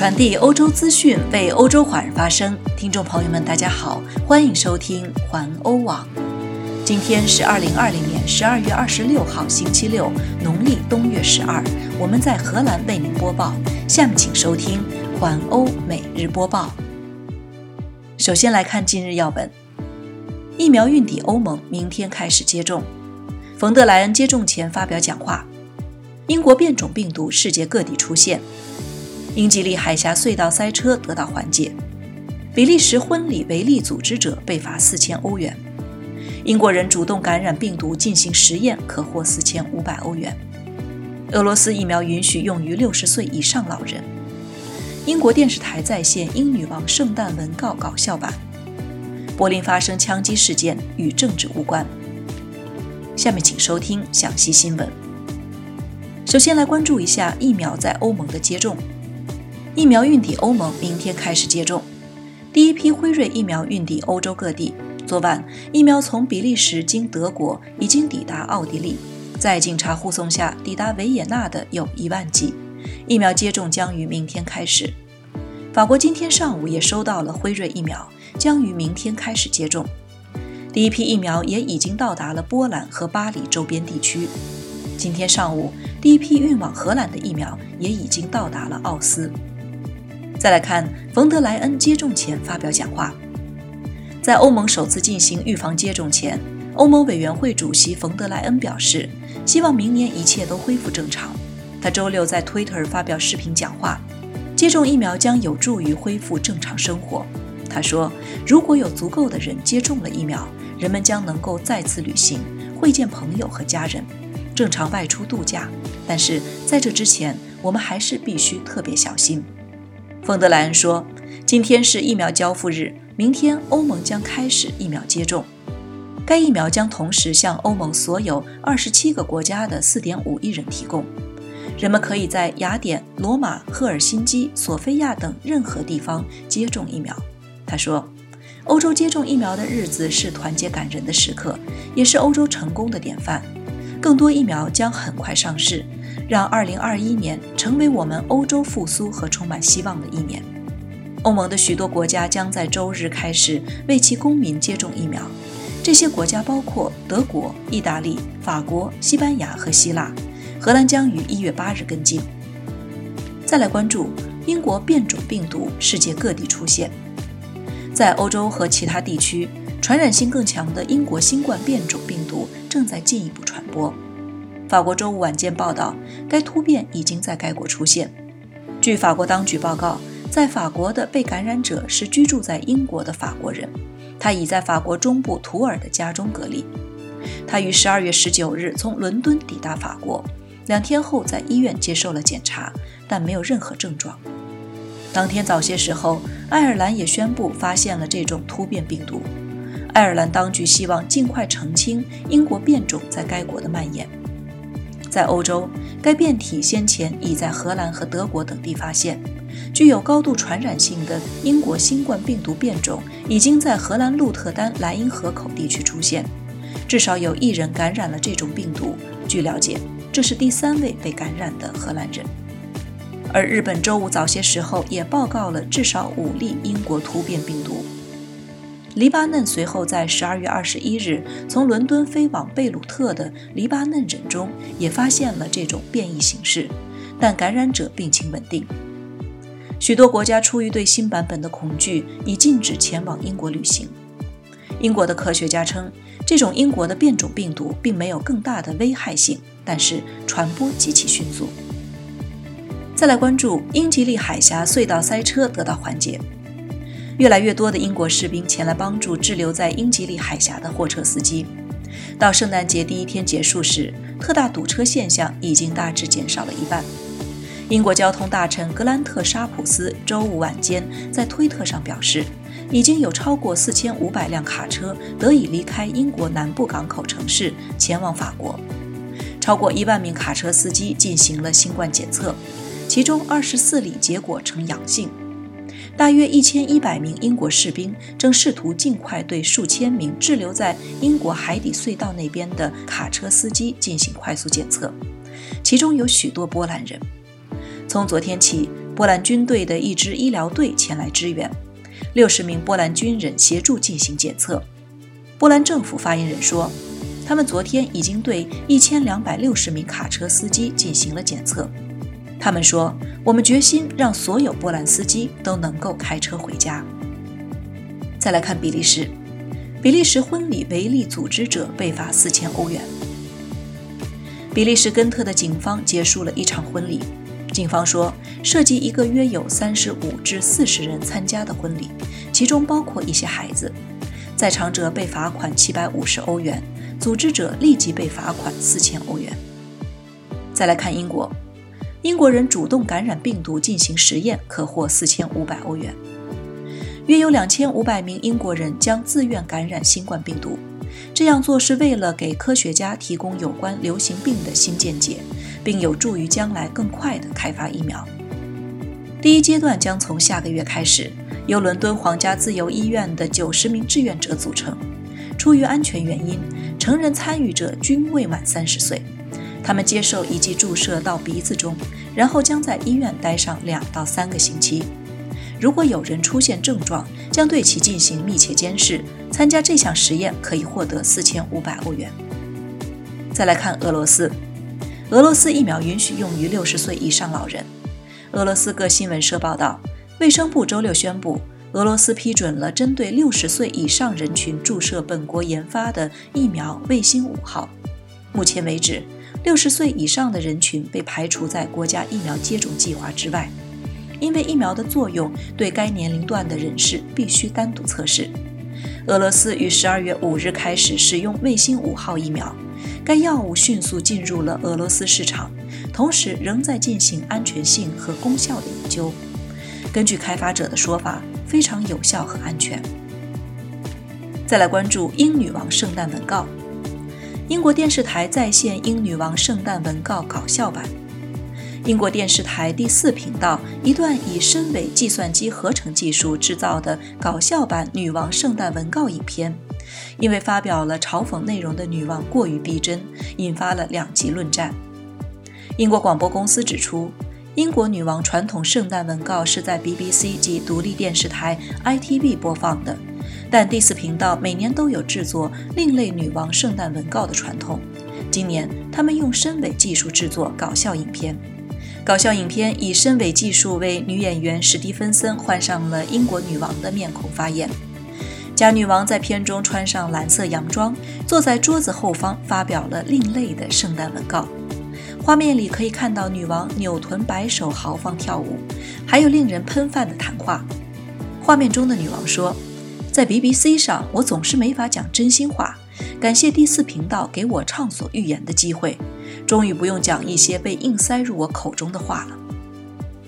传递欧洲资讯，为欧洲华人发声。听众朋友们，大家好，欢迎收听环欧网。今天是二零二零年十二月二十六号，星期六，农历冬月十二。我们在荷兰为您播报。下面请收听环欧每日播报。首先来看今日要闻：疫苗运抵欧盟，明天开始接种。冯德莱恩接种前发表讲话。英国变种病毒世界各地出现。英吉利海峡隧道塞车得到缓解，比利时婚礼违例组织者被罚四千欧元，英国人主动感染病毒进行实验可获四千五百欧元，俄罗斯疫苗允许用于六十岁以上老人，英国电视台在线英女王圣诞文告搞笑版，柏林发生枪击事件与政治无关。下面请收听详细新闻。首先来关注一下疫苗在欧盟的接种。疫苗运抵欧盟，明天开始接种。第一批辉瑞疫苗运抵欧洲各地。昨晚，疫苗从比利时经德国已经抵达奥地利，在警察护送下抵达维也纳的有一万剂。疫苗接种将于明天开始。法国今天上午也收到了辉瑞疫苗，将于明天开始接种。第一批疫苗也已经到达了波兰和巴黎周边地区。今天上午，第一批运往荷兰的疫苗也已经到达了奥斯。再来看冯德莱恩接种前发表讲话，在欧盟首次进行预防接种前，欧盟委员会主席冯德莱恩表示，希望明年一切都恢复正常。他周六在 Twitter 发表视频讲话，接种疫苗将有助于恢复正常生活。他说，如果有足够的人接种了疫苗，人们将能够再次旅行、会见朋友和家人、正常外出度假。但是在这之前，我们还是必须特别小心。冯德莱恩说：“今天是疫苗交付日，明天欧盟将开始疫苗接种。该疫苗将同时向欧盟所有二十七个国家的四点五亿人提供。人们可以在雅典、罗马、赫尔辛基、索菲亚等任何地方接种疫苗。”他说：“欧洲接种疫苗的日子是团结感人的时刻，也是欧洲成功的典范。更多疫苗将很快上市。”让2021年成为我们欧洲复苏和充满希望的一年。欧盟的许多国家将在周日开始为其公民接种疫苗，这些国家包括德国、意大利、法国、西班牙和希腊。荷兰将于1月8日跟进。再来关注英国变种病毒世界各地出现，在欧洲和其他地区，传染性更强的英国新冠变种病毒正在进一步传播。法国周五晚间报道，该突变已经在该国出现。据法国当局报告，在法国的被感染者是居住在英国的法国人，他已在法国中部图尔的家中隔离。他于十二月十九日从伦敦抵达法国，两天后在医院接受了检查，但没有任何症状。当天早些时候，爱尔兰也宣布发现了这种突变病毒。爱尔兰当局希望尽快澄清英国变种在该国的蔓延。在欧洲，该变体先前已在荷兰和德国等地发现。具有高度传染性的英国新冠病毒变种已经在荷兰鹿特丹莱茵河口地区出现，至少有一人感染了这种病毒。据了解，这是第三位被感染的荷兰人。而日本周五早些时候也报告了至少五例英国突变病毒。黎巴嫩随后在十二月二十一日从伦敦飞往贝鲁特的黎巴嫩人中也发现了这种变异形式，但感染者病情稳定。许多国家出于对新版本的恐惧，已禁止前往英国旅行。英国的科学家称，这种英国的变种病毒并没有更大的危害性，但是传播极其迅速。再来关注英吉利海峡隧道塞车得到缓解。越来越多的英国士兵前来帮助滞留在英吉利海峡的货车司机。到圣诞节第一天结束时，特大堵车现象已经大致减少了一半。英国交通大臣格兰特·沙普斯周五晚间在推特上表示，已经有超过四千五百辆卡车得以离开英国南部港口城市，前往法国。超过一万名卡车司机进行了新冠检测，其中二十四例结果呈阳性。大约一千一百名英国士兵正试图尽快对数千名滞留在英国海底隧道那边的卡车司机进行快速检测，其中有许多波兰人。从昨天起，波兰军队的一支医疗队前来支援，六十名波兰军人协助进行检测。波兰政府发言人说，他们昨天已经对一千两百六十名卡车司机进行了检测。他们说：“我们决心让所有波兰司机都能够开车回家。”再来看比利时，比利时婚礼违例组织者被罚四千欧元。比利时根特的警方结束了一场婚礼。警方说，涉及一个约有三十五至四十人参加的婚礼，其中包括一些孩子。在场者被罚款七百五十欧元，组织者立即被罚款四千欧元。再来看英国。英国人主动感染病毒进行实验，可获四千五百欧元。约有两千五百名英国人将自愿感染新冠病毒，这样做是为了给科学家提供有关流行病的新见解，并有助于将来更快地开发疫苗。第一阶段将从下个月开始，由伦敦皇家自由医院的九十名志愿者组成。出于安全原因，成人参与者均未满三十岁。他们接受一剂注射到鼻子中，然后将在医院待上两到三个星期。如果有人出现症状，将对其进行密切监视。参加这项实验可以获得四千五百欧元。再来看俄罗斯，俄罗斯疫苗允许用于六十岁以上老人。俄罗斯各新闻社报道，卫生部周六宣布，俄罗斯批准了针对六十岁以上人群注射本国研发的疫苗卫星五号。目前为止。六十岁以上的人群被排除在国家疫苗接种计划之外，因为疫苗的作用对该年龄段的人士必须单独测试。俄罗斯于十二月五日开始使用卫星五号疫苗，该药物迅速进入了俄罗斯市场，同时仍在进行安全性和功效的研究。根据开发者的说法，非常有效和安全。再来关注英女王圣诞文告。英国电视台再现英女王圣诞文告搞笑版。英国电视台第四频道一段以深伪计算机合成技术制造的搞笑版女王圣诞文告影片，因为发表了嘲讽内容的女王过于逼真，引发了两极论战。英国广播公司指出，英国女王传统圣诞文告是在 BBC 及独立电视台 ITV 播放的。但第四频道每年都有制作另类女王圣诞文告的传统。今年，他们用身伪技术制作搞笑影片。搞笑影片以身伪技术为女演员史蒂芬森换上了英国女王的面孔发言。假女王在片中穿上蓝色洋装，坐在桌子后方，发表了另类的圣诞文告。画面里可以看到女王扭臀摆手，豪放跳舞，还有令人喷饭的谈话。画面中的女王说。在 BBC 上，我总是没法讲真心话。感谢第四频道给我畅所欲言的机会，终于不用讲一些被硬塞入我口中的话了。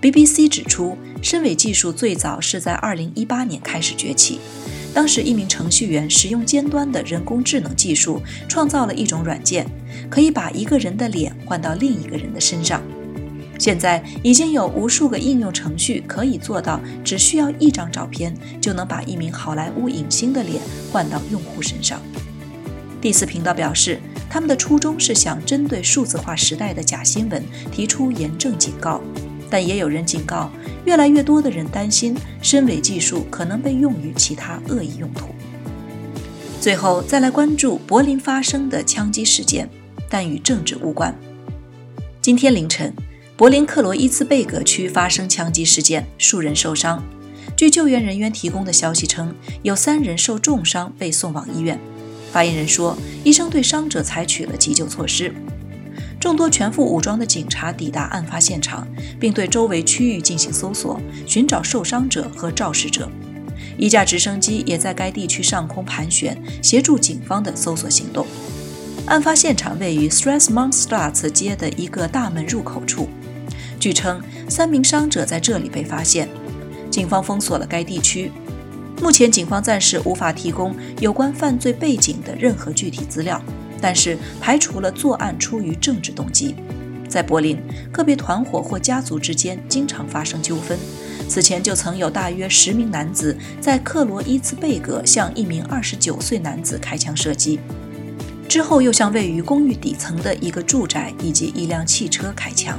BBC 指出，深伪技术最早是在2018年开始崛起，当时一名程序员使用尖端的人工智能技术，创造了一种软件，可以把一个人的脸换到另一个人的身上。现在已经有无数个应用程序可以做到，只需要一张照片就能把一名好莱坞影星的脸换到用户身上。第四频道表示，他们的初衷是想针对数字化时代的假新闻提出严正警告，但也有人警告，越来越多的人担心深伪技术可能被用于其他恶意用途。最后再来关注柏林发生的枪击事件，但与政治无关。今天凌晨。柏林克罗伊茨贝格区发生枪击事件，数人受伤。据救援人员提供的消息称，有三人受重伤被送往医院。发言人说，医生对伤者采取了急救措施。众多全副武装的警察抵达案发现场，并对周围区域进行搜索，寻找受伤者和肇事者。一架直升机也在该地区上空盘旋，协助警方的搜索行动。案发现场位于 Stressmannstraße 街的一个大门入口处。据称，三名伤者在这里被发现。警方封锁了该地区。目前，警方暂时无法提供有关犯罪背景的任何具体资料，但是排除了作案出于政治动机。在柏林，个别团伙或家族之间经常发生纠纷。此前就曾有大约十名男子在克罗伊茨贝格向一名二十九岁男子开枪射击，之后又向位于公寓底层的一个住宅以及一辆汽车开枪。